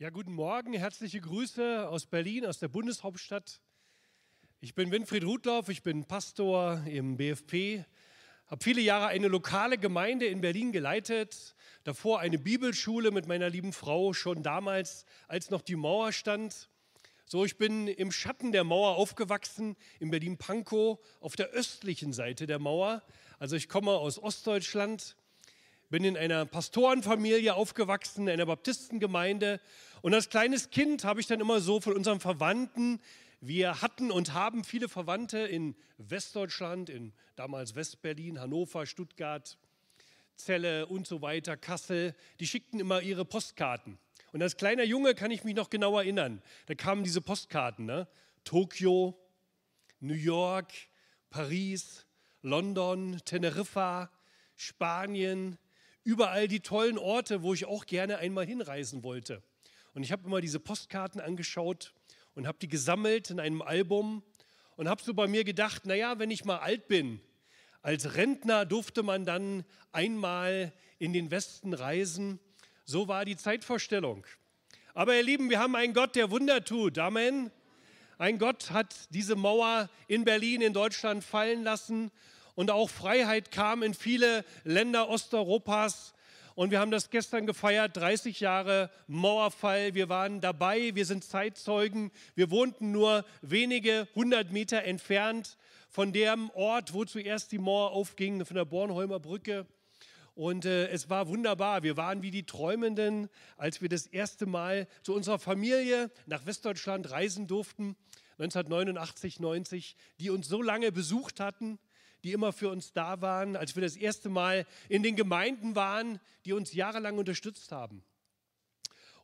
Ja, guten Morgen, herzliche Grüße aus Berlin, aus der Bundeshauptstadt. Ich bin Winfried Rudloff, ich bin Pastor im BFP, habe viele Jahre eine lokale Gemeinde in Berlin geleitet, davor eine Bibelschule mit meiner lieben Frau, schon damals, als noch die Mauer stand. So, ich bin im Schatten der Mauer aufgewachsen, in Berlin-Pankow, auf der östlichen Seite der Mauer. Also ich komme aus Ostdeutschland, bin in einer Pastorenfamilie aufgewachsen, in einer Baptistengemeinde. Und als kleines Kind habe ich dann immer so von unseren Verwandten, wir hatten und haben viele Verwandte in Westdeutschland, in damals Westberlin, Hannover, Stuttgart, Celle und so weiter, Kassel, die schickten immer ihre Postkarten. Und als kleiner Junge kann ich mich noch genau erinnern, da kamen diese Postkarten, ne? Tokio, New York, Paris, London, Teneriffa, Spanien, überall die tollen Orte, wo ich auch gerne einmal hinreisen wollte. Und ich habe immer diese Postkarten angeschaut und habe die gesammelt in einem Album und habe so bei mir gedacht, naja, wenn ich mal alt bin, als Rentner durfte man dann einmal in den Westen reisen. So war die Zeitvorstellung. Aber ihr Lieben, wir haben einen Gott, der Wunder tut. Amen. Ein Gott hat diese Mauer in Berlin, in Deutschland fallen lassen und auch Freiheit kam in viele Länder Osteuropas. Und wir haben das gestern gefeiert, 30 Jahre Mauerfall. Wir waren dabei, wir sind Zeitzeugen. Wir wohnten nur wenige hundert Meter entfernt von dem Ort, wo zuerst die Mauer aufging, von der Bornholmer Brücke. Und äh, es war wunderbar. Wir waren wie die Träumenden, als wir das erste Mal zu unserer Familie nach Westdeutschland reisen durften, 1989, 90, die uns so lange besucht hatten die immer für uns da waren, als wir das erste Mal in den Gemeinden waren, die uns jahrelang unterstützt haben.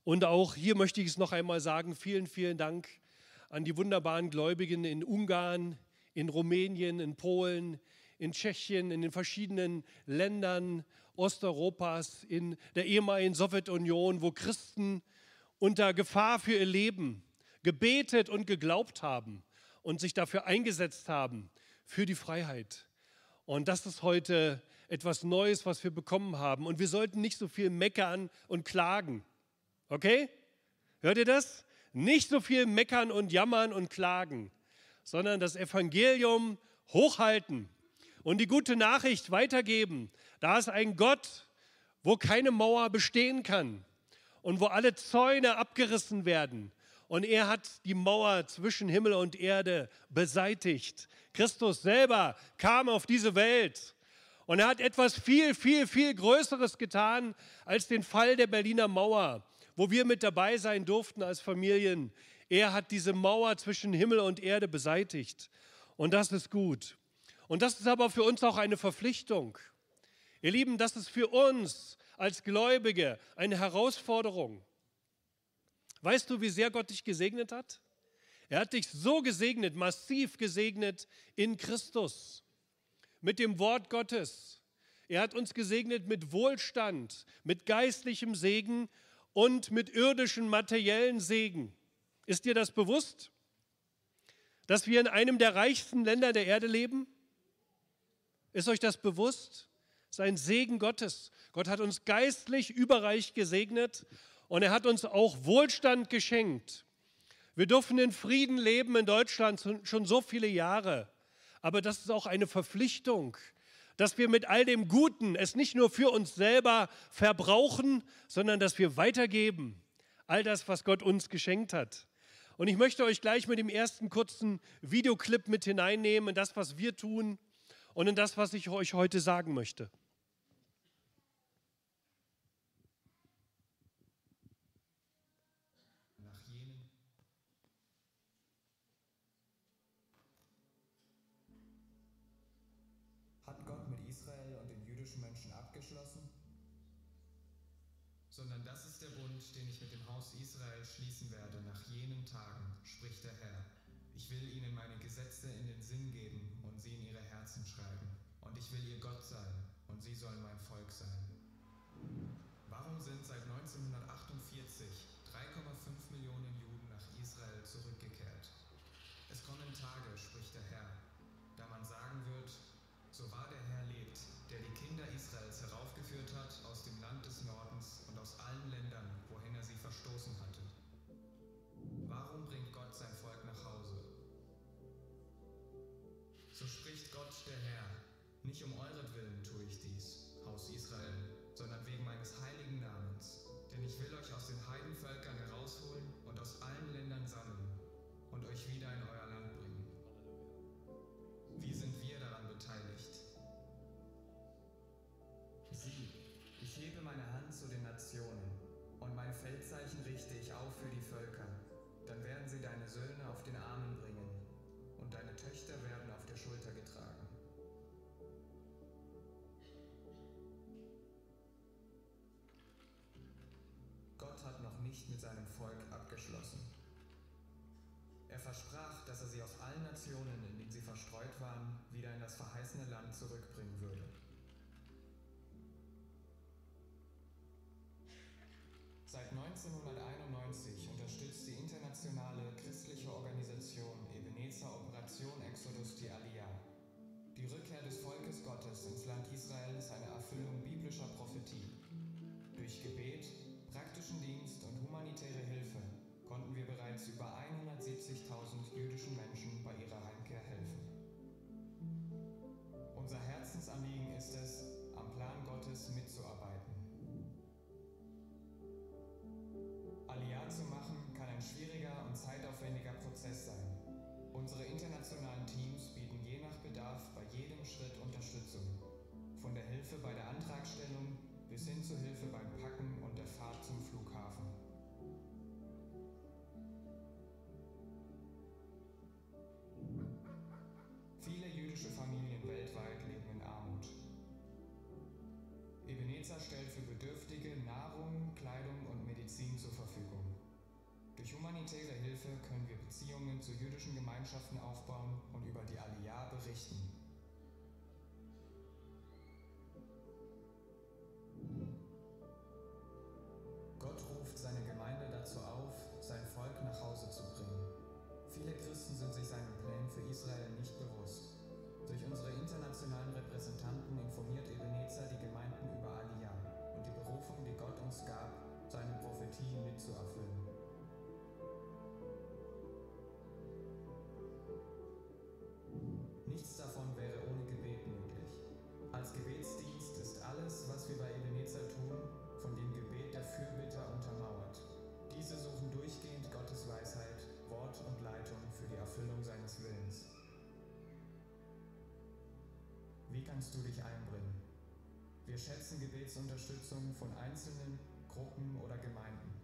Und auch hier möchte ich es noch einmal sagen, vielen, vielen Dank an die wunderbaren Gläubigen in Ungarn, in Rumänien, in Polen, in Tschechien, in den verschiedenen Ländern Osteuropas, in der ehemaligen Sowjetunion, wo Christen unter Gefahr für ihr Leben gebetet und geglaubt haben und sich dafür eingesetzt haben, für die Freiheit. Und das ist heute etwas Neues, was wir bekommen haben. Und wir sollten nicht so viel meckern und klagen. Okay? Hört ihr das? Nicht so viel meckern und jammern und klagen, sondern das Evangelium hochhalten und die gute Nachricht weitergeben. Da ist ein Gott, wo keine Mauer bestehen kann und wo alle Zäune abgerissen werden und er hat die Mauer zwischen Himmel und Erde beseitigt. Christus selber kam auf diese Welt und er hat etwas viel, viel, viel Größeres getan als den Fall der Berliner Mauer, wo wir mit dabei sein durften als Familien. Er hat diese Mauer zwischen Himmel und Erde beseitigt und das ist gut. Und das ist aber für uns auch eine Verpflichtung. Ihr Lieben, das ist für uns als Gläubige eine Herausforderung. Weißt du, wie sehr Gott dich gesegnet hat? Er hat dich so gesegnet, massiv gesegnet in Christus, mit dem Wort Gottes. Er hat uns gesegnet mit Wohlstand, mit geistlichem Segen und mit irdischen materiellen Segen. Ist dir das bewusst? Dass wir in einem der reichsten Länder der Erde leben? Ist euch das bewusst? Sein Segen Gottes. Gott hat uns geistlich überreich gesegnet und er hat uns auch Wohlstand geschenkt. Wir dürfen in Frieden leben in Deutschland schon so viele Jahre. Aber das ist auch eine Verpflichtung, dass wir mit all dem Guten es nicht nur für uns selber verbrauchen, sondern dass wir weitergeben. All das, was Gott uns geschenkt hat. Und ich möchte euch gleich mit dem ersten kurzen Videoclip mit hineinnehmen in das, was wir tun und in das, was ich euch heute sagen möchte. Hat Gott mit Israel und den jüdischen Menschen abgeschlossen? Sondern das ist der Bund, den ich mit dem Haus Israel schließen werde nach jenen Tagen, spricht der Herr. Ich will ihnen meine Gesetze in den Sinn geben und sie in ihre Herzen schreiben. Und ich will ihr Gott sein und sie sollen mein Volk sein. Warum sind seit 1948 3,5 Millionen Juden nach Israel zurückgekehrt? Es kommen Tage, spricht der Herr, da man sagen wird, so wahr der Herr lebt, der die Kinder Israels heraufgeführt hat aus dem Land des Nordens und aus allen Ländern, wohin er sie verstoßen hatte. Warum bringt Gott sein Volk nach Hause? So spricht Gott der Herr, nicht um euretwillen tue ich dies, Haus Israel, sondern wegen meines heiligen Namens. Denn ich will euch aus den Heidenvölkern herausholen und aus allen Ländern sammeln und euch wieder in euer mit seinem Volk abgeschlossen. Er versprach, dass er sie aus allen Nationen, in denen sie verstreut waren, wieder in das verheißene Land zurückbringen würde. Seit 1991 unterstützt die internationale christliche Organisation Ebenezer Operation Exodus die Aliyah. Die Rückkehr des Volkes Gottes ins Land Israel ist eine Erfüllung biblischer Prophetie. Durch Gebet, praktischen Dienst und humanitäre Hilfe konnten wir bereits über 170.000 jüdischen Menschen bei ihrer Heimkehr helfen. Unser Herzensanliegen ist es, am Plan Gottes mitzuarbeiten. Aliyah zu machen kann ein schwieriger und zeitaufwendiger Prozess sein. Unsere internationalen Teams bieten je nach Bedarf bei jedem Schritt Unterstützung. Von der Hilfe bei der Antragstellung bis hin zur Hilfe beim Packen und der Fahrt zum Flughafen. Viele jüdische Familien weltweit leben in Armut. Ebenezer stellt für Bedürftige Nahrung, Kleidung und Medizin zur Verfügung. Durch humanitäre Hilfe können wir Beziehungen zu jüdischen Gemeinschaften aufbauen und über die Aliyah berichten. Kannst du dich einbringen? Wir schätzen Gebetsunterstützung von Einzelnen, Gruppen oder Gemeinden.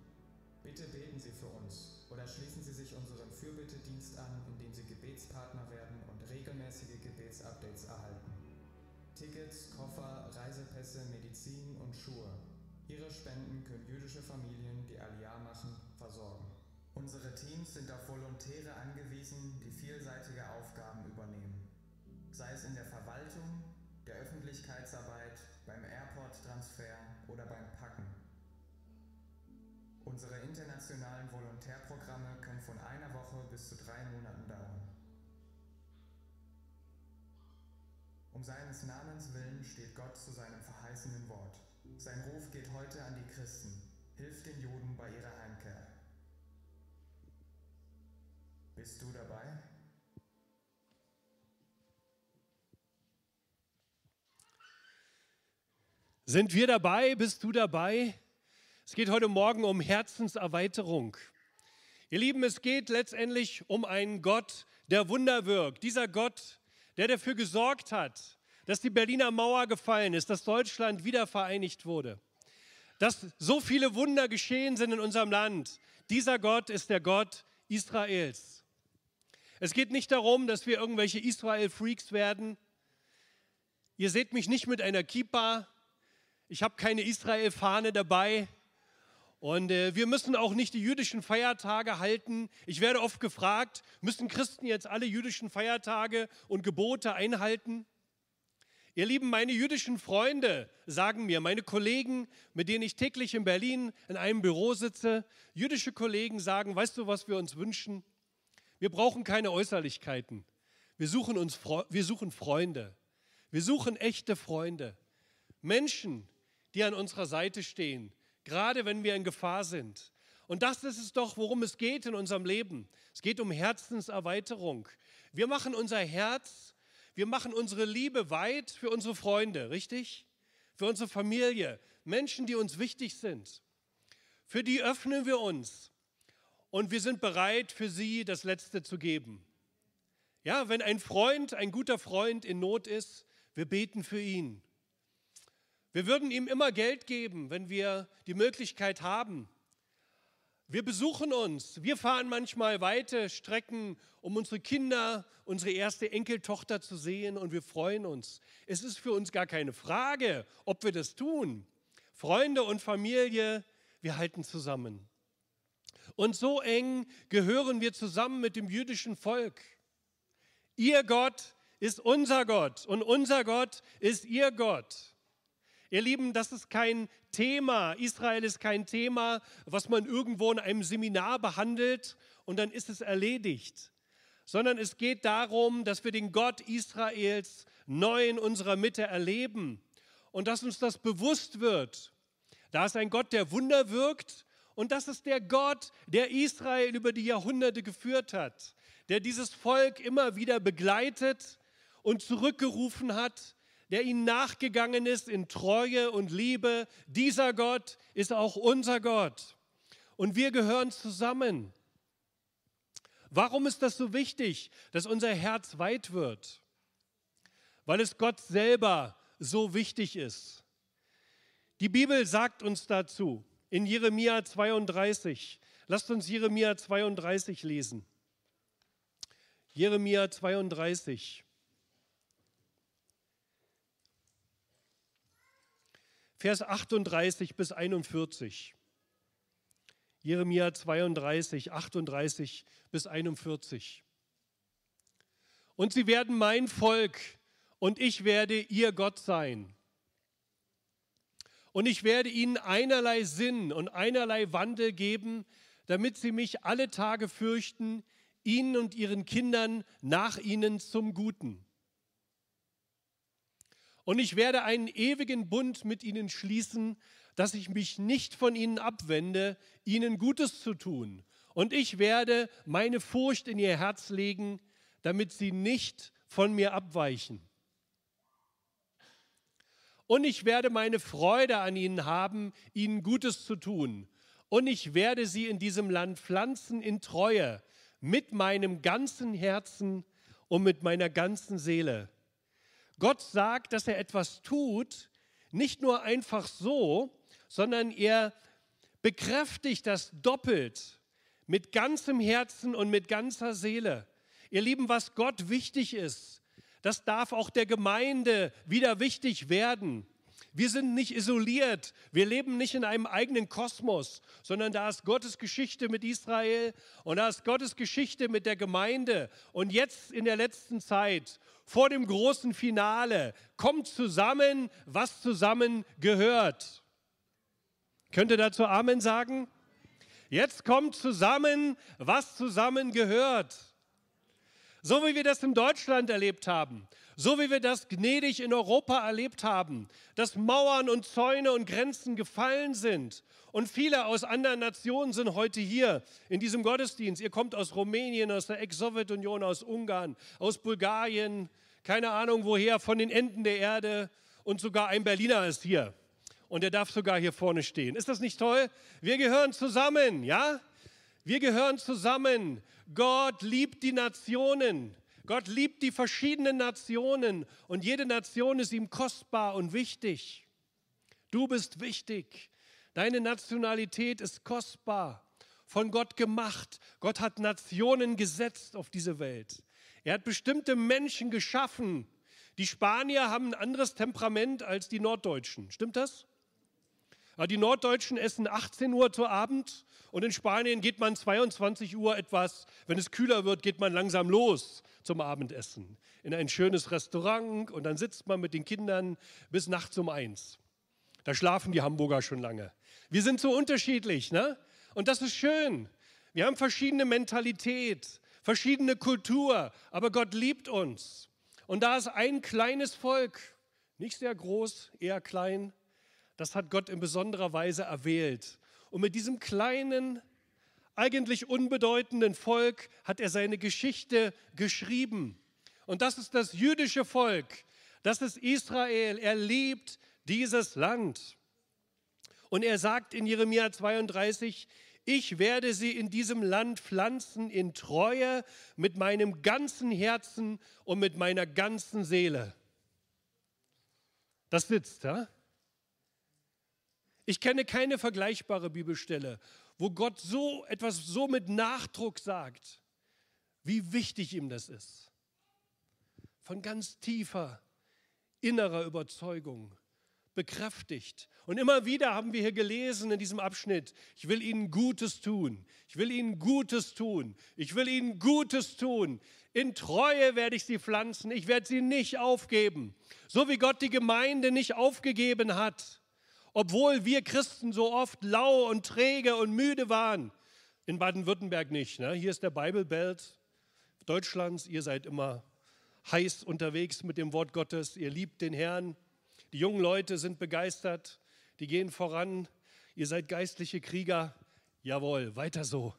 Bitte beten Sie für uns oder schließen Sie sich unserem Fürbittedienst an, indem Sie Gebetspartner werden und regelmäßige Gebetsupdates erhalten. Tickets, Koffer, Reisepässe, Medizin und Schuhe. Ihre Spenden können jüdische Familien, die Aliyah machen, versorgen. Unsere Teams sind auf Volontäre angewiesen, die vielseitige Aufgaben übernehmen. Sei es in der Verwaltung, der Öffentlichkeitsarbeit, beim Airport-Transfer oder beim Packen. Unsere internationalen Volontärprogramme können von einer Woche bis zu drei Monaten dauern. Um seines Namens willen steht Gott zu seinem verheißenen Wort. Sein Ruf geht heute an die Christen. Hilf den Juden bei ihrer Heimkehr. Bist du dabei? Sind wir dabei? Bist du dabei? Es geht heute Morgen um Herzenserweiterung. Ihr Lieben, es geht letztendlich um einen Gott, der Wunder wirkt. Dieser Gott, der dafür gesorgt hat, dass die Berliner Mauer gefallen ist, dass Deutschland wieder vereinigt wurde, dass so viele Wunder geschehen sind in unserem Land. Dieser Gott ist der Gott Israels. Es geht nicht darum, dass wir irgendwelche Israel-Freaks werden. Ihr seht mich nicht mit einer Kippa, ich habe keine Israel-Fahne dabei. Und äh, wir müssen auch nicht die jüdischen Feiertage halten. Ich werde oft gefragt, müssen Christen jetzt alle jüdischen Feiertage und Gebote einhalten? Ihr Lieben, meine jüdischen Freunde sagen mir, meine Kollegen, mit denen ich täglich in Berlin in einem Büro sitze, jüdische Kollegen sagen, weißt du, was wir uns wünschen? Wir brauchen keine Äußerlichkeiten. Wir suchen, uns, wir suchen Freunde. Wir suchen echte Freunde. Menschen, die an unserer Seite stehen, gerade wenn wir in Gefahr sind. Und das ist es doch, worum es geht in unserem Leben. Es geht um Herzenserweiterung. Wir machen unser Herz, wir machen unsere Liebe weit für unsere Freunde, richtig? Für unsere Familie, Menschen, die uns wichtig sind. Für die öffnen wir uns und wir sind bereit, für sie das Letzte zu geben. Ja, wenn ein Freund, ein guter Freund in Not ist, wir beten für ihn. Wir würden ihm immer Geld geben, wenn wir die Möglichkeit haben. Wir besuchen uns, wir fahren manchmal weite Strecken, um unsere Kinder, unsere erste Enkeltochter zu sehen und wir freuen uns. Es ist für uns gar keine Frage, ob wir das tun. Freunde und Familie, wir halten zusammen. Und so eng gehören wir zusammen mit dem jüdischen Volk. Ihr Gott ist unser Gott und unser Gott ist ihr Gott. Ihr Lieben, das ist kein Thema. Israel ist kein Thema, was man irgendwo in einem Seminar behandelt und dann ist es erledigt. Sondern es geht darum, dass wir den Gott Israels neu in unserer Mitte erleben und dass uns das bewusst wird. Da ist ein Gott, der Wunder wirkt und das ist der Gott, der Israel über die Jahrhunderte geführt hat, der dieses Volk immer wieder begleitet und zurückgerufen hat der ihnen nachgegangen ist in Treue und Liebe. Dieser Gott ist auch unser Gott. Und wir gehören zusammen. Warum ist das so wichtig, dass unser Herz weit wird? Weil es Gott selber so wichtig ist. Die Bibel sagt uns dazu in Jeremia 32. Lasst uns Jeremia 32 lesen. Jeremia 32. Vers 38 bis 41. Jeremia 32, 38 bis 41. Und sie werden mein Volk und ich werde ihr Gott sein. Und ich werde ihnen einerlei Sinn und einerlei Wandel geben, damit sie mich alle Tage fürchten, ihnen und ihren Kindern nach ihnen zum Guten. Und ich werde einen ewigen Bund mit ihnen schließen, dass ich mich nicht von ihnen abwende, ihnen Gutes zu tun. Und ich werde meine Furcht in ihr Herz legen, damit sie nicht von mir abweichen. Und ich werde meine Freude an ihnen haben, ihnen Gutes zu tun. Und ich werde sie in diesem Land pflanzen in Treue, mit meinem ganzen Herzen und mit meiner ganzen Seele. Gott sagt, dass er etwas tut, nicht nur einfach so, sondern er bekräftigt das doppelt mit ganzem Herzen und mit ganzer Seele. Ihr Lieben, was Gott wichtig ist, das darf auch der Gemeinde wieder wichtig werden. Wir sind nicht isoliert, wir leben nicht in einem eigenen Kosmos, sondern da ist Gottes Geschichte mit Israel und da ist Gottes Geschichte mit der Gemeinde. Und jetzt in der letzten Zeit, vor dem großen Finale, kommt zusammen, was zusammen gehört. Könnt ihr dazu Amen sagen? Jetzt kommt zusammen, was zusammen gehört. So wie wir das in Deutschland erlebt haben, so wie wir das gnädig in Europa erlebt haben, dass Mauern und Zäune und Grenzen gefallen sind. Und viele aus anderen Nationen sind heute hier in diesem Gottesdienst. Ihr kommt aus Rumänien, aus der Ex-Sowjetunion, aus Ungarn, aus Bulgarien, keine Ahnung woher, von den Enden der Erde. Und sogar ein Berliner ist hier. Und er darf sogar hier vorne stehen. Ist das nicht toll? Wir gehören zusammen, ja? Wir gehören zusammen. Gott liebt die Nationen. Gott liebt die verschiedenen Nationen und jede Nation ist ihm kostbar und wichtig. Du bist wichtig. Deine Nationalität ist kostbar, von Gott gemacht. Gott hat Nationen gesetzt auf diese Welt. Er hat bestimmte Menschen geschaffen. Die Spanier haben ein anderes Temperament als die Norddeutschen. Stimmt das? Die Norddeutschen essen 18 Uhr zu Abend und in Spanien geht man 22 Uhr etwas, wenn es kühler wird, geht man langsam los zum Abendessen in ein schönes Restaurant und dann sitzt man mit den Kindern bis nachts um eins. Da schlafen die Hamburger schon lange. Wir sind so unterschiedlich, ne? Und das ist schön. Wir haben verschiedene Mentalität, verschiedene Kultur, aber Gott liebt uns. Und da ist ein kleines Volk, nicht sehr groß, eher klein, das hat Gott in besonderer Weise erwählt. Und mit diesem kleinen, eigentlich unbedeutenden Volk hat er seine Geschichte geschrieben. Und das ist das jüdische Volk. Das ist Israel. Er liebt dieses Land. Und er sagt in Jeremia 32, ich werde sie in diesem Land pflanzen in Treue mit meinem ganzen Herzen und mit meiner ganzen Seele. Das sitzt, ja? Ich kenne keine vergleichbare Bibelstelle, wo Gott so etwas so mit Nachdruck sagt, wie wichtig ihm das ist. Von ganz tiefer innerer Überzeugung bekräftigt. Und immer wieder haben wir hier gelesen in diesem Abschnitt, ich will ihnen Gutes tun, ich will ihnen Gutes tun, ich will ihnen Gutes tun. In Treue werde ich sie pflanzen, ich werde sie nicht aufgeben. So wie Gott die Gemeinde nicht aufgegeben hat, obwohl wir Christen so oft lau und träge und müde waren. In Baden-Württemberg nicht. Ne? Hier ist der Bible Belt Deutschlands, ihr seid immer heiß unterwegs mit dem Wort Gottes, ihr liebt den Herrn. Die jungen Leute sind begeistert, die gehen voran. Ihr seid geistliche Krieger. Jawohl, weiter so.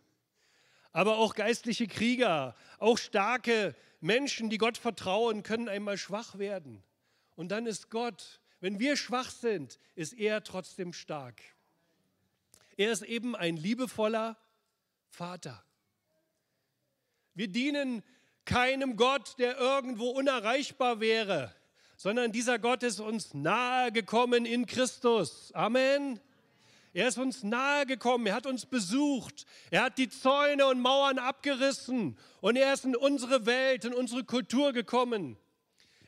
Aber auch geistliche Krieger, auch starke Menschen, die Gott vertrauen, können einmal schwach werden. Und dann ist Gott, wenn wir schwach sind, ist er trotzdem stark. Er ist eben ein liebevoller Vater. Wir dienen keinem Gott, der irgendwo unerreichbar wäre sondern dieser Gott ist uns nahe gekommen in Christus. Amen. Er ist uns nahe gekommen, er hat uns besucht, er hat die Zäune und Mauern abgerissen und er ist in unsere Welt, in unsere Kultur gekommen.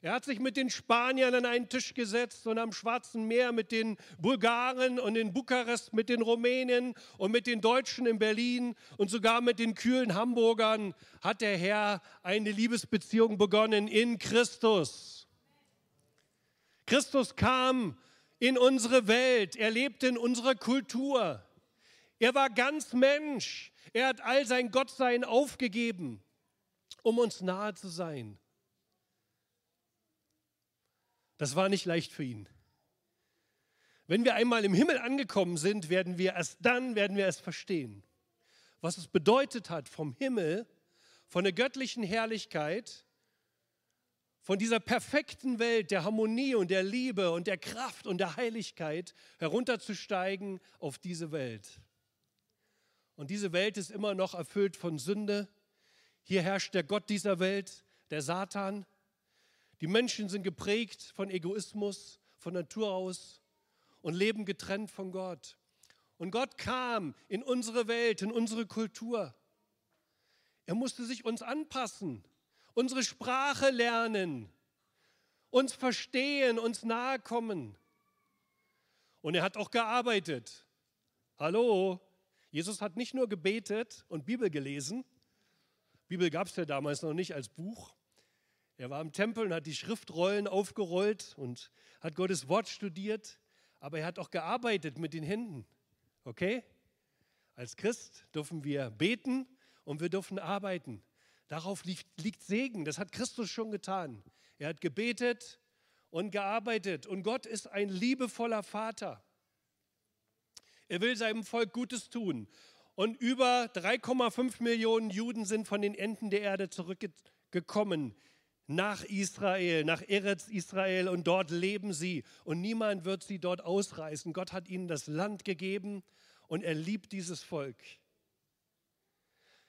Er hat sich mit den Spaniern an einen Tisch gesetzt und am Schwarzen Meer mit den Bulgaren und in Bukarest mit den Rumänen und mit den Deutschen in Berlin und sogar mit den kühlen Hamburgern hat der Herr eine Liebesbeziehung begonnen in Christus. Christus kam in unsere Welt, er lebte in unserer Kultur. Er war ganz Mensch. Er hat all sein Gottsein aufgegeben, um uns nahe zu sein. Das war nicht leicht für ihn. Wenn wir einmal im Himmel angekommen sind, werden wir erst dann werden wir es verstehen, was es bedeutet hat, vom Himmel, von der göttlichen Herrlichkeit von dieser perfekten Welt der Harmonie und der Liebe und der Kraft und der Heiligkeit herunterzusteigen auf diese Welt. Und diese Welt ist immer noch erfüllt von Sünde. Hier herrscht der Gott dieser Welt, der Satan. Die Menschen sind geprägt von Egoismus, von Natur aus und leben getrennt von Gott. Und Gott kam in unsere Welt, in unsere Kultur. Er musste sich uns anpassen unsere Sprache lernen, uns verstehen, uns nahe kommen. Und er hat auch gearbeitet. Hallo, Jesus hat nicht nur gebetet und Bibel gelesen. Bibel gab es ja damals noch nicht als Buch. Er war im Tempel und hat die Schriftrollen aufgerollt und hat Gottes Wort studiert. Aber er hat auch gearbeitet mit den Händen. Okay? Als Christ dürfen wir beten und wir dürfen arbeiten. Darauf liegt, liegt Segen. Das hat Christus schon getan. Er hat gebetet und gearbeitet. Und Gott ist ein liebevoller Vater. Er will seinem Volk Gutes tun. Und über 3,5 Millionen Juden sind von den Enden der Erde zurückgekommen nach Israel, nach Eretz Israel und dort leben sie und niemand wird sie dort ausreißen. Gott hat ihnen das Land gegeben und er liebt dieses Volk.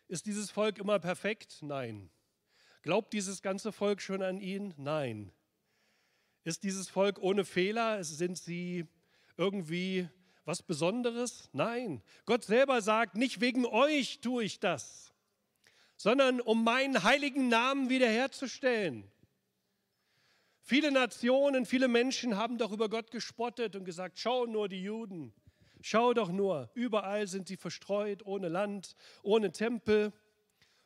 Ist dieses Volk immer perfekt? Nein. Glaubt dieses ganze Volk schon an ihn? Nein. Ist dieses Volk ohne Fehler? Sind sie irgendwie was Besonderes? Nein. Gott selber sagt, nicht wegen euch tue ich das, sondern um meinen heiligen Namen wiederherzustellen. Viele Nationen, viele Menschen haben doch über Gott gespottet und gesagt, schau nur die Juden. Schau doch nur, überall sind sie verstreut, ohne Land, ohne Tempel.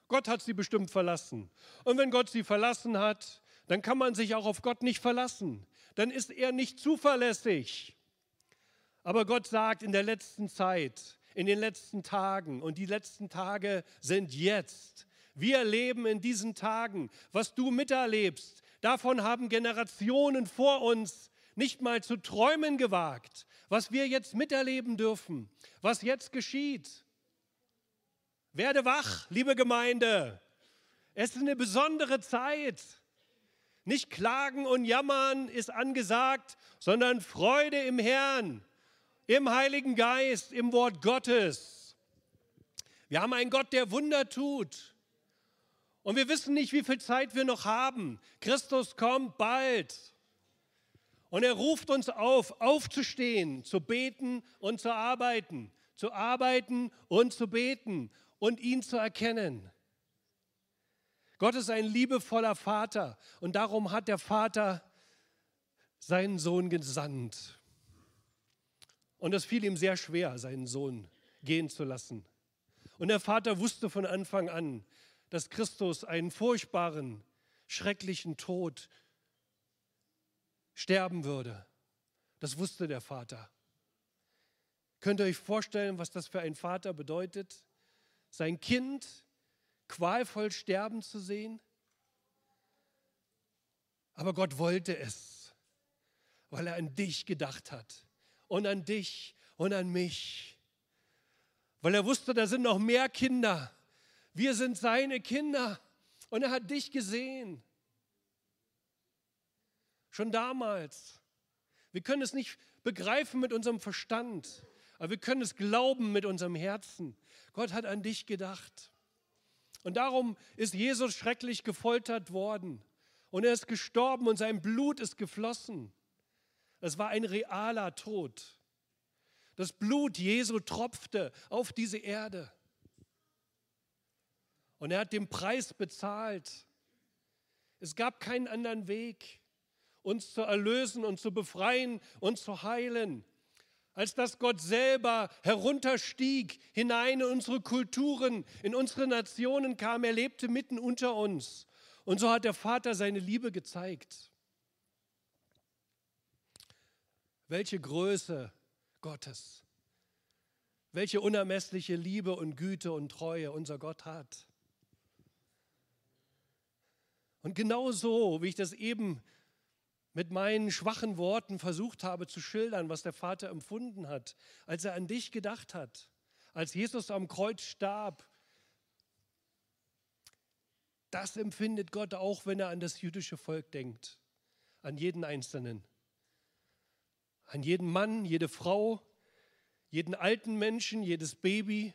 Gott hat sie bestimmt verlassen. Und wenn Gott sie verlassen hat, dann kann man sich auch auf Gott nicht verlassen. Dann ist er nicht zuverlässig. Aber Gott sagt in der letzten Zeit, in den letzten Tagen, und die letzten Tage sind jetzt. Wir leben in diesen Tagen. Was du miterlebst, davon haben Generationen vor uns nicht mal zu träumen gewagt was wir jetzt miterleben dürfen, was jetzt geschieht. Werde wach, liebe Gemeinde. Es ist eine besondere Zeit. Nicht klagen und jammern ist angesagt, sondern Freude im Herrn, im Heiligen Geist, im Wort Gottes. Wir haben einen Gott, der Wunder tut. Und wir wissen nicht, wie viel Zeit wir noch haben. Christus kommt bald. Und er ruft uns auf, aufzustehen, zu beten und zu arbeiten, zu arbeiten und zu beten und ihn zu erkennen. Gott ist ein liebevoller Vater und darum hat der Vater seinen Sohn gesandt. Und es fiel ihm sehr schwer, seinen Sohn gehen zu lassen. Und der Vater wusste von Anfang an, dass Christus einen furchtbaren, schrecklichen Tod sterben würde. Das wusste der Vater. Könnt ihr euch vorstellen, was das für ein Vater bedeutet, sein Kind qualvoll sterben zu sehen? Aber Gott wollte es, weil er an dich gedacht hat und an dich und an mich. Weil er wusste, da sind noch mehr Kinder. Wir sind seine Kinder und er hat dich gesehen. Schon damals. Wir können es nicht begreifen mit unserem Verstand, aber wir können es glauben mit unserem Herzen. Gott hat an dich gedacht. Und darum ist Jesus schrecklich gefoltert worden. Und er ist gestorben und sein Blut ist geflossen. Es war ein realer Tod. Das Blut Jesu tropfte auf diese Erde. Und er hat den Preis bezahlt. Es gab keinen anderen Weg uns zu erlösen und zu befreien und zu heilen, als dass Gott selber herunterstieg, hinein in unsere Kulturen, in unsere Nationen kam. Er lebte mitten unter uns. Und so hat der Vater seine Liebe gezeigt. Welche Größe Gottes, welche unermessliche Liebe und Güte und Treue unser Gott hat. Und genau so, wie ich das eben mit meinen schwachen Worten versucht habe zu schildern, was der Vater empfunden hat, als er an dich gedacht hat, als Jesus am Kreuz starb. Das empfindet Gott auch, wenn er an das jüdische Volk denkt, an jeden Einzelnen, an jeden Mann, jede Frau, jeden alten Menschen, jedes Baby.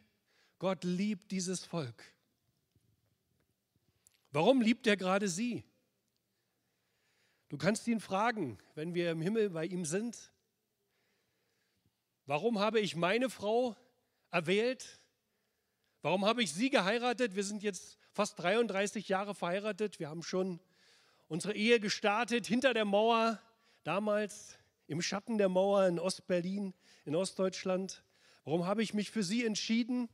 Gott liebt dieses Volk. Warum liebt er gerade sie? Du kannst ihn fragen, wenn wir im Himmel bei ihm sind. Warum habe ich meine Frau erwählt? Warum habe ich sie geheiratet? Wir sind jetzt fast 33 Jahre verheiratet. Wir haben schon unsere Ehe gestartet hinter der Mauer, damals im Schatten der Mauer in Ostberlin, in Ostdeutschland. Warum habe ich mich für sie entschieden?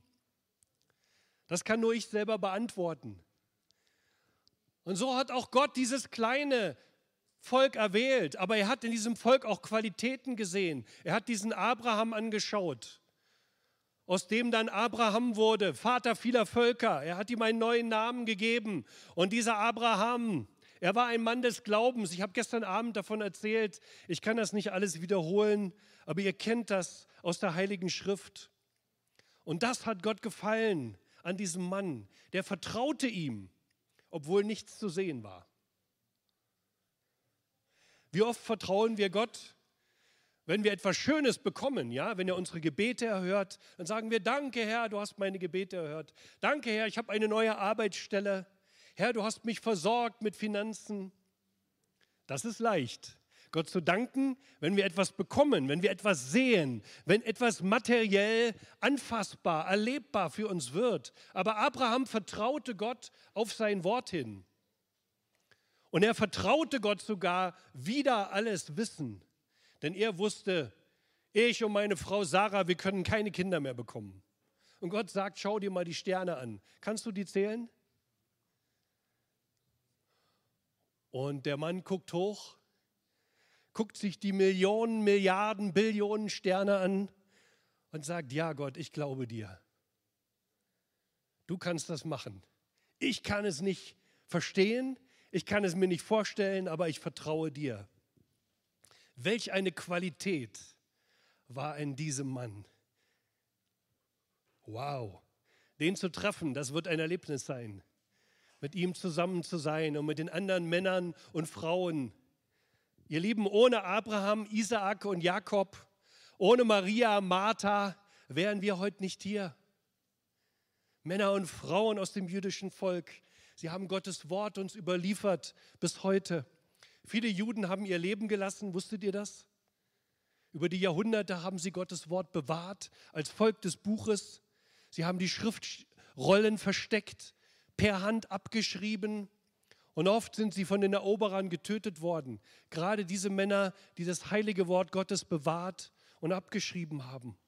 Das kann nur ich selber beantworten. Und so hat auch Gott dieses kleine, Volk erwählt, aber er hat in diesem Volk auch Qualitäten gesehen. Er hat diesen Abraham angeschaut, aus dem dann Abraham wurde, Vater vieler Völker. Er hat ihm einen neuen Namen gegeben. Und dieser Abraham, er war ein Mann des Glaubens. Ich habe gestern Abend davon erzählt. Ich kann das nicht alles wiederholen, aber ihr kennt das aus der Heiligen Schrift. Und das hat Gott gefallen an diesem Mann. Der vertraute ihm, obwohl nichts zu sehen war. Wie oft vertrauen wir Gott, wenn wir etwas Schönes bekommen, ja, wenn er unsere Gebete erhört, dann sagen wir, danke Herr, du hast meine Gebete erhört. Danke Herr, ich habe eine neue Arbeitsstelle. Herr, du hast mich versorgt mit Finanzen. Das ist leicht. Gott zu danken, wenn wir etwas bekommen, wenn wir etwas sehen, wenn etwas materiell anfassbar, erlebbar für uns wird. Aber Abraham vertraute Gott auf sein Wort hin. Und er vertraute Gott sogar wieder alles Wissen. Denn er wusste, ich und meine Frau Sarah, wir können keine Kinder mehr bekommen. Und Gott sagt, schau dir mal die Sterne an. Kannst du die zählen? Und der Mann guckt hoch, guckt sich die Millionen, Milliarden, Billionen Sterne an und sagt, ja Gott, ich glaube dir. Du kannst das machen. Ich kann es nicht verstehen, ich kann es mir nicht vorstellen, aber ich vertraue dir. Welch eine Qualität war in diesem Mann. Wow. Den zu treffen, das wird ein Erlebnis sein. Mit ihm zusammen zu sein und mit den anderen Männern und Frauen. Ihr Lieben, ohne Abraham, Isaak und Jakob, ohne Maria, Martha, wären wir heute nicht hier. Männer und Frauen aus dem jüdischen Volk, sie haben Gottes Wort uns überliefert bis heute. Viele Juden haben ihr Leben gelassen, wusstet ihr das? Über die Jahrhunderte haben sie Gottes Wort bewahrt als Volk des Buches. Sie haben die Schriftrollen versteckt, per Hand abgeschrieben und oft sind sie von den Eroberern getötet worden. Gerade diese Männer, die das heilige Wort Gottes bewahrt und abgeschrieben haben.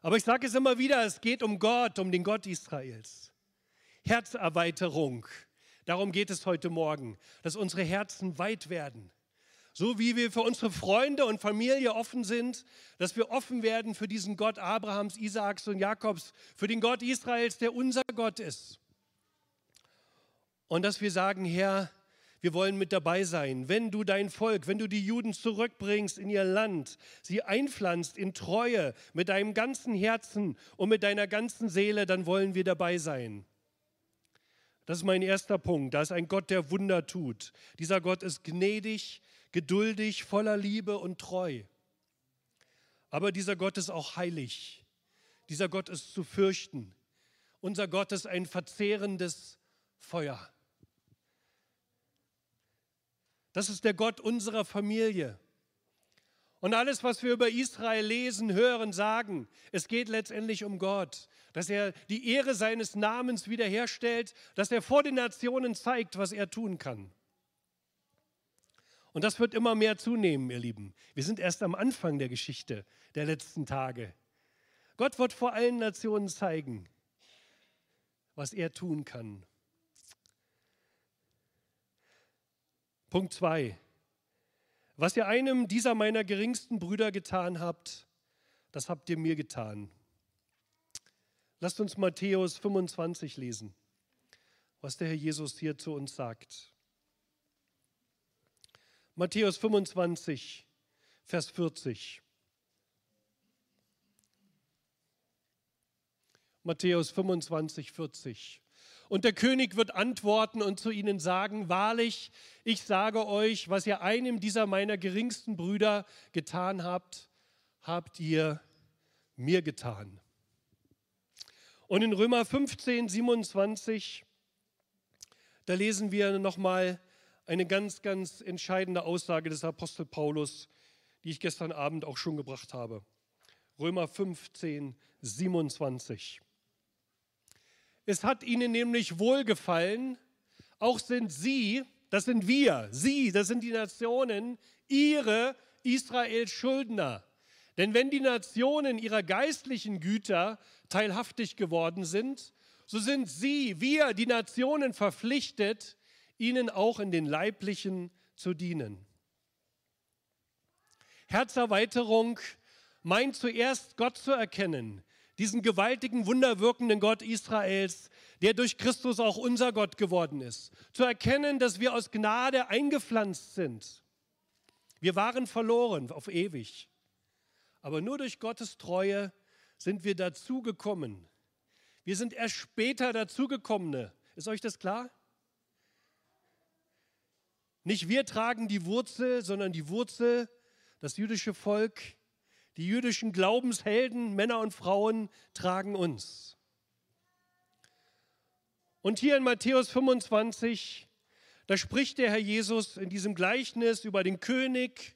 Aber ich sage es immer wieder, es geht um Gott, um den Gott Israels. Herzerweiterung. Darum geht es heute Morgen, dass unsere Herzen weit werden. So wie wir für unsere Freunde und Familie offen sind, dass wir offen werden für diesen Gott Abrahams, Isaaks und Jakobs, für den Gott Israels, der unser Gott ist. Und dass wir sagen, Herr, wir wollen mit dabei sein. Wenn du dein Volk, wenn du die Juden zurückbringst in ihr Land, sie einpflanzt in Treue mit deinem ganzen Herzen und mit deiner ganzen Seele, dann wollen wir dabei sein. Das ist mein erster Punkt. Da ist ein Gott, der Wunder tut. Dieser Gott ist gnädig, geduldig, voller Liebe und treu. Aber dieser Gott ist auch heilig. Dieser Gott ist zu fürchten. Unser Gott ist ein verzehrendes Feuer. Das ist der Gott unserer Familie. Und alles, was wir über Israel lesen, hören, sagen, es geht letztendlich um Gott, dass er die Ehre seines Namens wiederherstellt, dass er vor den Nationen zeigt, was er tun kann. Und das wird immer mehr zunehmen, ihr Lieben. Wir sind erst am Anfang der Geschichte der letzten Tage. Gott wird vor allen Nationen zeigen, was er tun kann. Punkt 2. Was ihr einem dieser meiner geringsten Brüder getan habt, das habt ihr mir getan. Lasst uns Matthäus 25 lesen, was der Herr Jesus hier zu uns sagt. Matthäus 25, Vers 40. Matthäus 25, 40. Und der König wird antworten und zu ihnen sagen, wahrlich, ich sage euch, was ihr einem dieser meiner geringsten Brüder getan habt, habt ihr mir getan. Und in Römer 15, 27, da lesen wir nochmal eine ganz, ganz entscheidende Aussage des Apostel Paulus, die ich gestern Abend auch schon gebracht habe. Römer 15, 27. Es hat ihnen nämlich wohlgefallen, auch sind sie, das sind wir, sie, das sind die Nationen, ihre Israels Schuldner. Denn wenn die Nationen ihrer geistlichen Güter teilhaftig geworden sind, so sind sie, wir, die Nationen verpflichtet, ihnen auch in den leiblichen zu dienen. Herzerweiterung meint zuerst Gott zu erkennen, diesen gewaltigen, wunderwirkenden Gott Israels, der durch Christus auch unser Gott geworden ist. Zu erkennen, dass wir aus Gnade eingepflanzt sind. Wir waren verloren auf ewig. Aber nur durch Gottes Treue sind wir dazugekommen. Wir sind erst später dazugekommene. Ist euch das klar? Nicht wir tragen die Wurzel, sondern die Wurzel, das jüdische Volk, die jüdischen Glaubenshelden, Männer und Frauen tragen uns. Und hier in Matthäus 25, da spricht der Herr Jesus in diesem Gleichnis über den König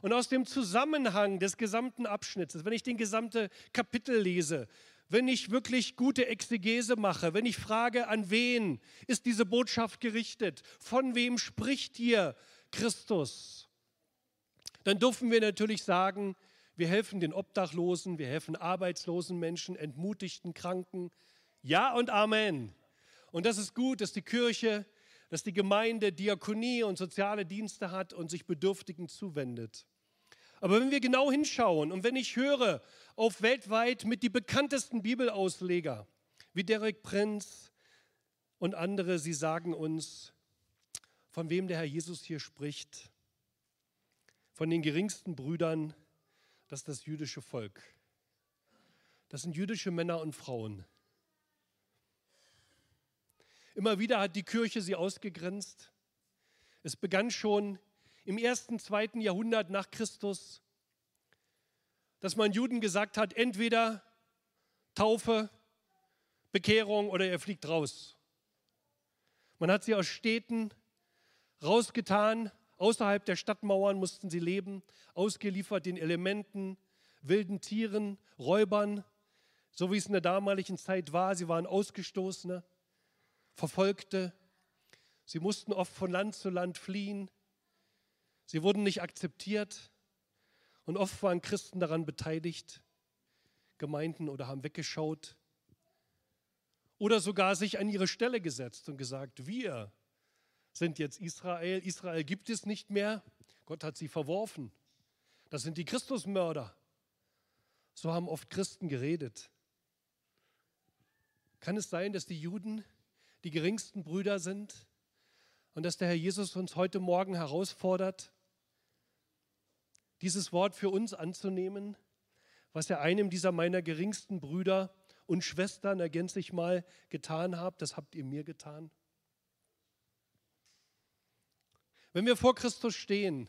und aus dem Zusammenhang des gesamten Abschnittes, wenn ich den gesamten Kapitel lese, wenn ich wirklich gute Exegese mache, wenn ich frage, an wen ist diese Botschaft gerichtet, von wem spricht hier Christus, dann dürfen wir natürlich sagen, wir helfen den Obdachlosen, wir helfen arbeitslosen Menschen, entmutigten Kranken. Ja und Amen. Und das ist gut, dass die Kirche, dass die Gemeinde Diakonie und soziale Dienste hat und sich Bedürftigen zuwendet. Aber wenn wir genau hinschauen und wenn ich höre auf weltweit mit die bekanntesten Bibelausleger wie Derek Prinz und andere, sie sagen uns, von wem der Herr Jesus hier spricht, von den geringsten Brüdern das ist das jüdische Volk. Das sind jüdische Männer und Frauen. Immer wieder hat die Kirche sie ausgegrenzt. Es begann schon im ersten, zweiten Jahrhundert nach Christus, dass man Juden gesagt hat, entweder Taufe, Bekehrung oder er fliegt raus. Man hat sie aus Städten rausgetan, außerhalb der Stadtmauern mussten sie leben, ausgeliefert den Elementen, wilden Tieren, Räubern, so wie es in der damaligen Zeit war. Sie waren Ausgestoßene, Verfolgte. Sie mussten oft von Land zu Land fliehen. Sie wurden nicht akzeptiert. Und oft waren Christen daran beteiligt, Gemeinden oder haben weggeschaut oder sogar sich an ihre Stelle gesetzt und gesagt, wir sind jetzt Israel, Israel gibt es nicht mehr, Gott hat sie verworfen. Das sind die Christusmörder. So haben oft Christen geredet. Kann es sein, dass die Juden die geringsten Brüder sind und dass der Herr Jesus uns heute Morgen herausfordert, dieses Wort für uns anzunehmen, was er einem dieser meiner geringsten Brüder und Schwestern, ergänze ich mal, getan habt, das habt ihr mir getan? Wenn wir vor Christus stehen,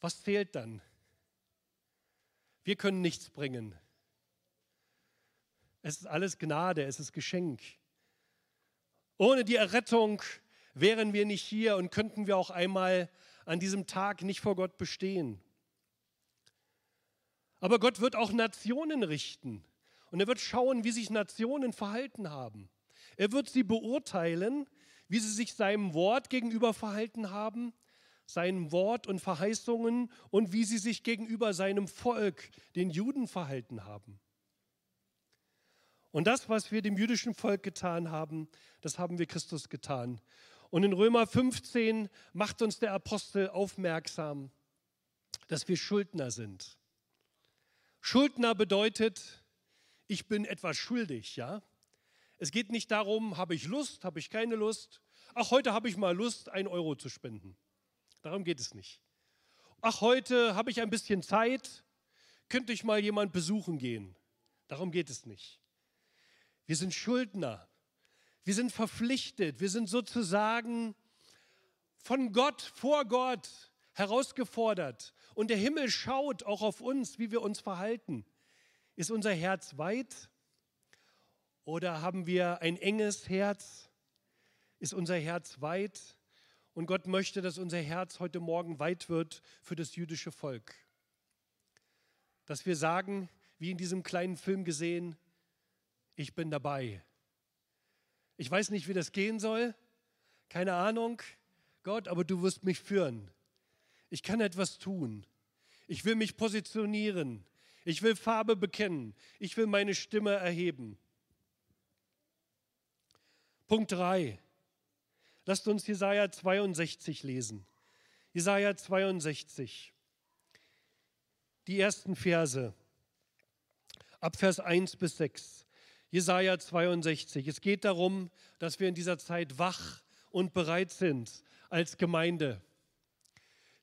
was zählt dann? Wir können nichts bringen. Es ist alles Gnade, es ist Geschenk. Ohne die Errettung wären wir nicht hier und könnten wir auch einmal an diesem Tag nicht vor Gott bestehen. Aber Gott wird auch Nationen richten und er wird schauen, wie sich Nationen verhalten haben. Er wird sie beurteilen, wie sie sich seinem Wort gegenüber verhalten haben, seinem Wort und Verheißungen und wie sie sich gegenüber seinem Volk, den Juden, verhalten haben. Und das, was wir dem jüdischen Volk getan haben, das haben wir Christus getan. Und in Römer 15 macht uns der Apostel aufmerksam, dass wir Schuldner sind. Schuldner bedeutet, ich bin etwas schuldig, ja? Es geht nicht darum, habe ich Lust, habe ich keine Lust. Ach, heute habe ich mal Lust, ein Euro zu spenden. Darum geht es nicht. Ach, heute habe ich ein bisschen Zeit, könnte ich mal jemand besuchen gehen. Darum geht es nicht. Wir sind Schuldner. Wir sind verpflichtet. Wir sind sozusagen von Gott, vor Gott herausgefordert. Und der Himmel schaut auch auf uns, wie wir uns verhalten. Ist unser Herz weit oder haben wir ein enges Herz? Ist unser Herz weit? Und Gott möchte, dass unser Herz heute Morgen weit wird für das jüdische Volk. Dass wir sagen, wie in diesem kleinen Film gesehen, ich bin dabei. Ich weiß nicht, wie das gehen soll, keine Ahnung, Gott, aber du wirst mich führen. Ich kann etwas tun. Ich will mich positionieren. Ich will Farbe bekennen. Ich will meine Stimme erheben. Punkt 3. Lasst uns Jesaja 62 lesen. Jesaja 62. Die ersten Verse. Ab Vers 1 bis 6. Jesaja 62. Es geht darum, dass wir in dieser Zeit wach und bereit sind als Gemeinde.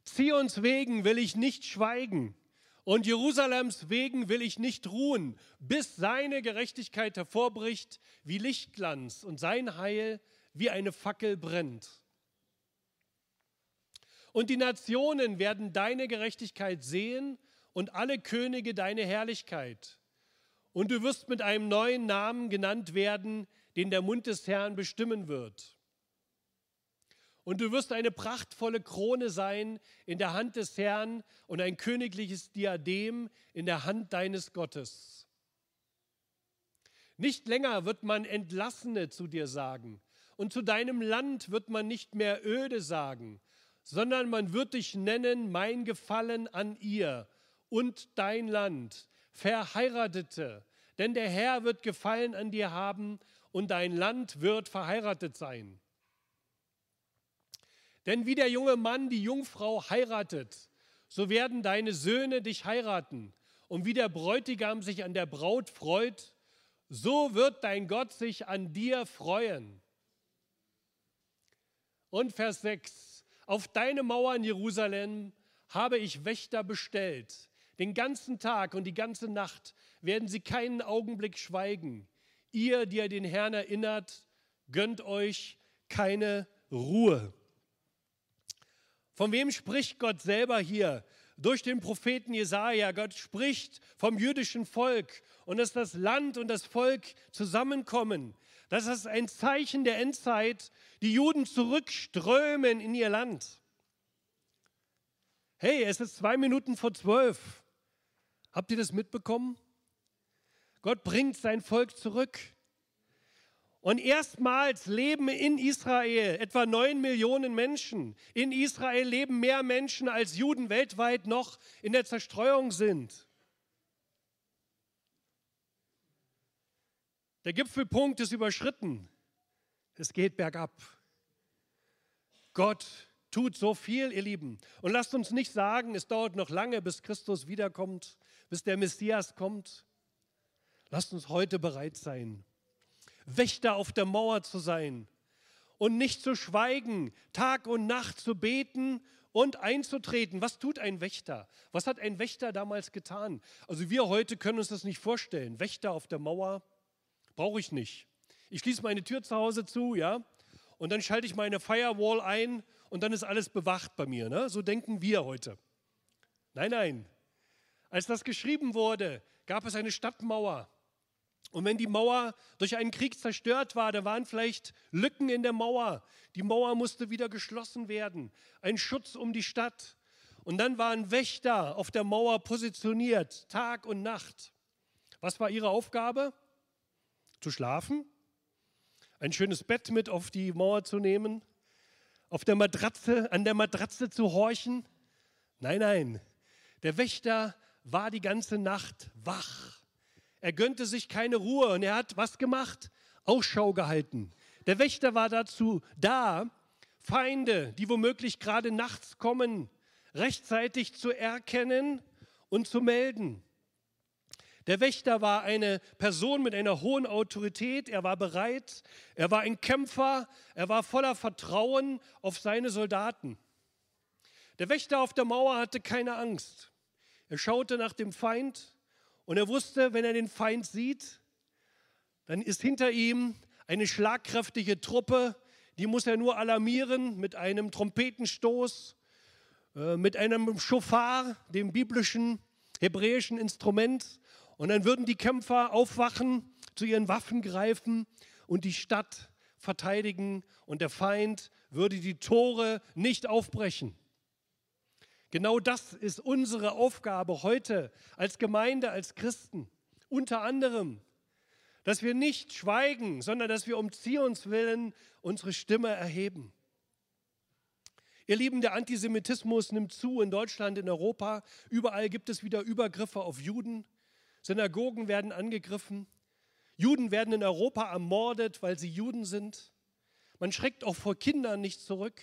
Zions wegen will ich nicht schweigen und Jerusalems wegen will ich nicht ruhen, bis seine Gerechtigkeit hervorbricht wie Lichtglanz und sein Heil wie eine Fackel brennt. Und die Nationen werden deine Gerechtigkeit sehen und alle Könige deine Herrlichkeit. Und du wirst mit einem neuen Namen genannt werden, den der Mund des Herrn bestimmen wird. Und du wirst eine prachtvolle Krone sein in der Hand des Herrn und ein königliches Diadem in der Hand deines Gottes. Nicht länger wird man Entlassene zu dir sagen, und zu deinem Land wird man nicht mehr öde sagen, sondern man wird dich nennen, mein Gefallen an ihr und dein Land, Verheiratete, denn der Herr wird Gefallen an dir haben und dein Land wird verheiratet sein. Denn wie der junge Mann die Jungfrau heiratet, so werden deine Söhne dich heiraten. Und wie der Bräutigam sich an der Braut freut, so wird dein Gott sich an dir freuen. Und Vers 6. Auf deine Mauern, Jerusalem, habe ich Wächter bestellt. Den ganzen Tag und die ganze Nacht werden sie keinen Augenblick schweigen. Ihr, die ihr den Herrn erinnert, gönnt euch keine Ruhe. Von wem spricht Gott selber hier? Durch den Propheten Jesaja. Gott spricht vom jüdischen Volk und dass das Land und das Volk zusammenkommen. Das ist ein Zeichen der Endzeit. Die Juden zurückströmen in ihr Land. Hey, es ist zwei Minuten vor zwölf. Habt ihr das mitbekommen? Gott bringt sein Volk zurück. Und erstmals leben in Israel etwa neun Millionen Menschen. In Israel leben mehr Menschen als Juden weltweit noch in der Zerstreuung sind. Der Gipfelpunkt ist überschritten. Es geht bergab. Gott tut so viel, ihr Lieben. Und lasst uns nicht sagen, es dauert noch lange, bis Christus wiederkommt, bis der Messias kommt. Lasst uns heute bereit sein. Wächter auf der Mauer zu sein und nicht zu schweigen, Tag und Nacht zu beten und einzutreten. Was tut ein Wächter? Was hat ein Wächter damals getan? Also wir heute können uns das nicht vorstellen. Wächter auf der Mauer brauche ich nicht. Ich schließe meine Tür zu Hause zu, ja, und dann schalte ich meine Firewall ein und dann ist alles bewacht bei mir. Ne? So denken wir heute. Nein, nein. Als das geschrieben wurde, gab es eine Stadtmauer. Und wenn die Mauer durch einen Krieg zerstört war, da waren vielleicht Lücken in der Mauer. Die Mauer musste wieder geschlossen werden. Ein Schutz um die Stadt. Und dann waren Wächter auf der Mauer positioniert, Tag und Nacht. Was war ihre Aufgabe? Zu schlafen, ein schönes Bett mit auf die Mauer zu nehmen, auf der Matratze, an der Matratze zu horchen. Nein, nein. Der Wächter war die ganze Nacht wach. Er gönnte sich keine Ruhe und er hat was gemacht? Ausschau gehalten. Der Wächter war dazu da, Feinde, die womöglich gerade nachts kommen, rechtzeitig zu erkennen und zu melden. Der Wächter war eine Person mit einer hohen Autorität, er war bereit, er war ein Kämpfer, er war voller Vertrauen auf seine Soldaten. Der Wächter auf der Mauer hatte keine Angst. Er schaute nach dem Feind, und er wusste, wenn er den Feind sieht, dann ist hinter ihm eine schlagkräftige Truppe, die muss er nur alarmieren mit einem Trompetenstoß, äh, mit einem Schofar, dem biblischen hebräischen Instrument. Und dann würden die Kämpfer aufwachen, zu ihren Waffen greifen und die Stadt verteidigen und der Feind würde die Tore nicht aufbrechen. Genau das ist unsere Aufgabe heute als Gemeinde, als Christen. Unter anderem, dass wir nicht schweigen, sondern dass wir um Zions willen unsere Stimme erheben. Ihr Lieben, der Antisemitismus nimmt zu in Deutschland, in Europa. Überall gibt es wieder Übergriffe auf Juden. Synagogen werden angegriffen. Juden werden in Europa ermordet, weil sie Juden sind. Man schreckt auch vor Kindern nicht zurück.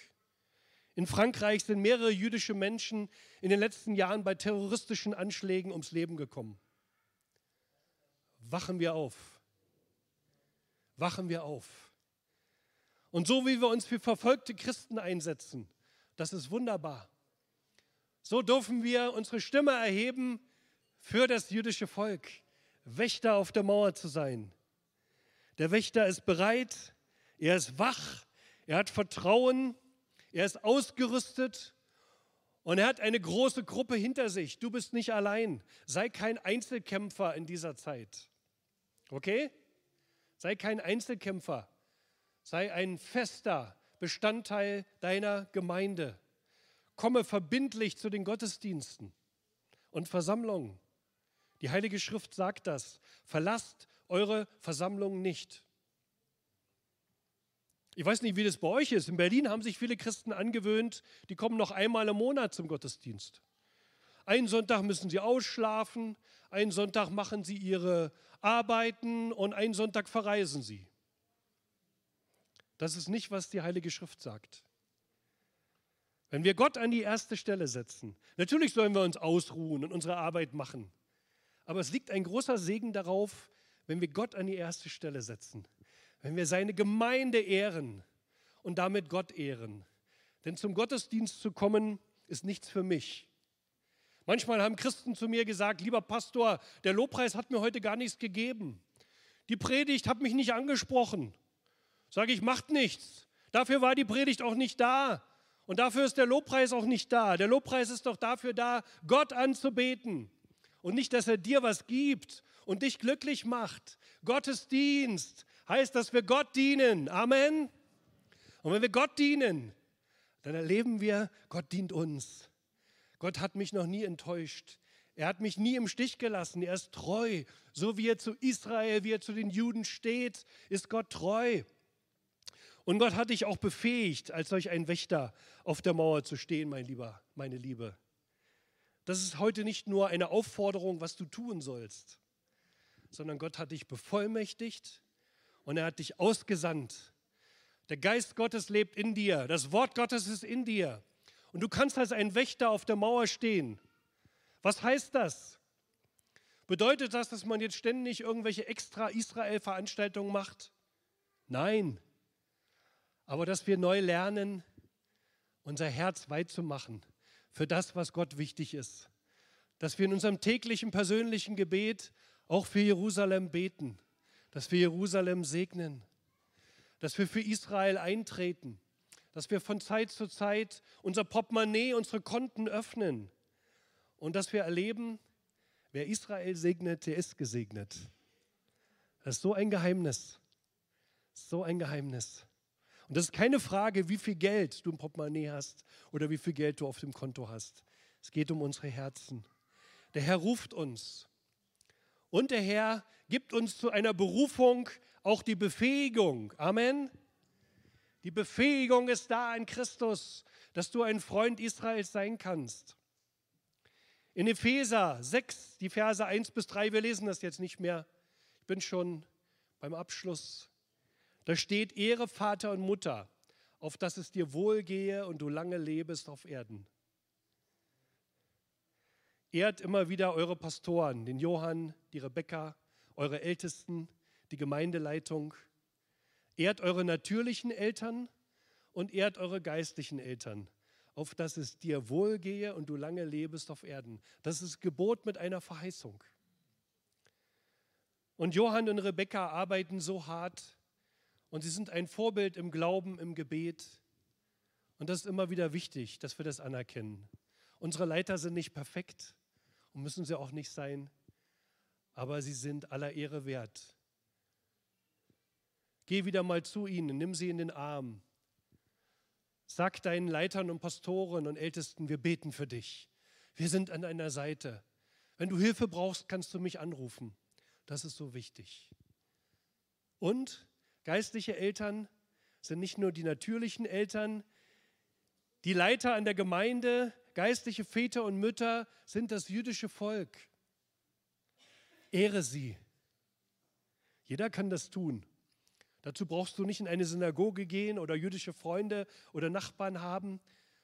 In Frankreich sind mehrere jüdische Menschen in den letzten Jahren bei terroristischen Anschlägen ums Leben gekommen. Wachen wir auf. Wachen wir auf. Und so wie wir uns für verfolgte Christen einsetzen, das ist wunderbar. So dürfen wir unsere Stimme erheben für das jüdische Volk, Wächter auf der Mauer zu sein. Der Wächter ist bereit, er ist wach, er hat Vertrauen er ist ausgerüstet und er hat eine große Gruppe hinter sich. Du bist nicht allein. Sei kein Einzelkämpfer in dieser Zeit. Okay? Sei kein Einzelkämpfer. Sei ein fester Bestandteil deiner Gemeinde. Komme verbindlich zu den Gottesdiensten und Versammlungen. Die Heilige Schrift sagt das. Verlasst eure Versammlungen nicht. Ich weiß nicht, wie das bei euch ist. In Berlin haben sich viele Christen angewöhnt, die kommen noch einmal im Monat zum Gottesdienst. Einen Sonntag müssen sie ausschlafen, einen Sonntag machen sie ihre Arbeiten und einen Sonntag verreisen sie. Das ist nicht, was die Heilige Schrift sagt. Wenn wir Gott an die erste Stelle setzen, natürlich sollen wir uns ausruhen und unsere Arbeit machen. Aber es liegt ein großer Segen darauf, wenn wir Gott an die erste Stelle setzen wenn wir seine Gemeinde ehren und damit Gott ehren. Denn zum Gottesdienst zu kommen, ist nichts für mich. Manchmal haben Christen zu mir gesagt, lieber Pastor, der Lobpreis hat mir heute gar nichts gegeben. Die Predigt hat mich nicht angesprochen. Sage ich, macht nichts. Dafür war die Predigt auch nicht da. Und dafür ist der Lobpreis auch nicht da. Der Lobpreis ist doch dafür da, Gott anzubeten. Und nicht, dass er dir was gibt und dich glücklich macht. Gottesdienst heißt, dass wir Gott dienen. Amen. Und wenn wir Gott dienen, dann erleben wir, Gott dient uns. Gott hat mich noch nie enttäuscht. Er hat mich nie im Stich gelassen. Er ist treu. So wie er zu Israel, wie er zu den Juden steht, ist Gott treu. Und Gott hat dich auch befähigt, als solch ein Wächter auf der Mauer zu stehen, mein Lieber, meine Liebe. Das ist heute nicht nur eine Aufforderung, was du tun sollst, sondern Gott hat dich bevollmächtigt und er hat dich ausgesandt. Der Geist Gottes lebt in dir, das Wort Gottes ist in dir. Und du kannst als ein Wächter auf der Mauer stehen. Was heißt das? Bedeutet das, dass man jetzt ständig irgendwelche extra Israel-Veranstaltungen macht? Nein. Aber dass wir neu lernen, unser Herz weit zu machen für das, was Gott wichtig ist. Dass wir in unserem täglichen persönlichen Gebet auch für Jerusalem beten, dass wir Jerusalem segnen, dass wir für Israel eintreten, dass wir von Zeit zu Zeit unser Portemonnaie, unsere Konten öffnen und dass wir erleben, wer Israel segnet, der ist gesegnet. Das ist so ein Geheimnis. So ein Geheimnis. Und das ist keine Frage, wie viel Geld du im Portemonnaie hast oder wie viel Geld du auf dem Konto hast. Es geht um unsere Herzen. Der Herr ruft uns. Und der Herr gibt uns zu einer Berufung auch die Befähigung. Amen. Die Befähigung ist da in Christus, dass du ein Freund Israels sein kannst. In Epheser 6, die Verse 1 bis 3, wir lesen das jetzt nicht mehr. Ich bin schon beim Abschluss. Da steht, Ehre Vater und Mutter, auf dass es dir wohlgehe und du lange lebest auf Erden. Ehrt immer wieder eure Pastoren, den Johann, die Rebecca, eure Ältesten, die Gemeindeleitung. Ehrt eure natürlichen Eltern und ehrt eure geistlichen Eltern, auf dass es dir wohlgehe und du lange lebest auf Erden. Das ist Gebot mit einer Verheißung. Und Johann und Rebecca arbeiten so hart, und sie sind ein Vorbild im Glauben, im Gebet. Und das ist immer wieder wichtig, dass wir das anerkennen. Unsere Leiter sind nicht perfekt und müssen sie auch nicht sein, aber sie sind aller Ehre wert. Geh wieder mal zu ihnen, nimm sie in den Arm. Sag deinen Leitern und Pastoren und Ältesten, wir beten für dich. Wir sind an deiner Seite. Wenn du Hilfe brauchst, kannst du mich anrufen. Das ist so wichtig. Und Geistliche Eltern sind nicht nur die natürlichen Eltern, die Leiter an der Gemeinde, geistliche Väter und Mütter sind das jüdische Volk. Ehre sie. Jeder kann das tun. Dazu brauchst du nicht in eine Synagoge gehen oder jüdische Freunde oder Nachbarn haben.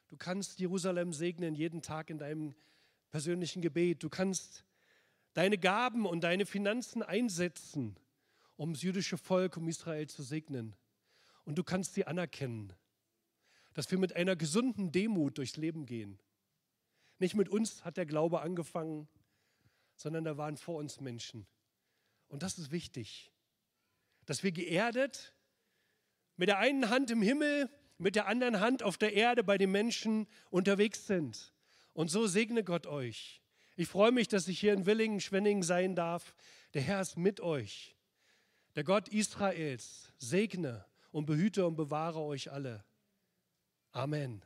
Du kannst Jerusalem segnen jeden Tag in deinem persönlichen Gebet. Du kannst deine Gaben und deine Finanzen einsetzen um das jüdische Volk, um Israel zu segnen. Und du kannst sie anerkennen, dass wir mit einer gesunden Demut durchs Leben gehen. Nicht mit uns hat der Glaube angefangen, sondern da waren vor uns Menschen. Und das ist wichtig, dass wir geerdet mit der einen Hand im Himmel, mit der anderen Hand auf der Erde bei den Menschen unterwegs sind. Und so segne Gott euch. Ich freue mich, dass ich hier in Willingen, Schwenningen sein darf. Der Herr ist mit euch. Der Gott Israels segne und behüte und bewahre euch alle. Amen.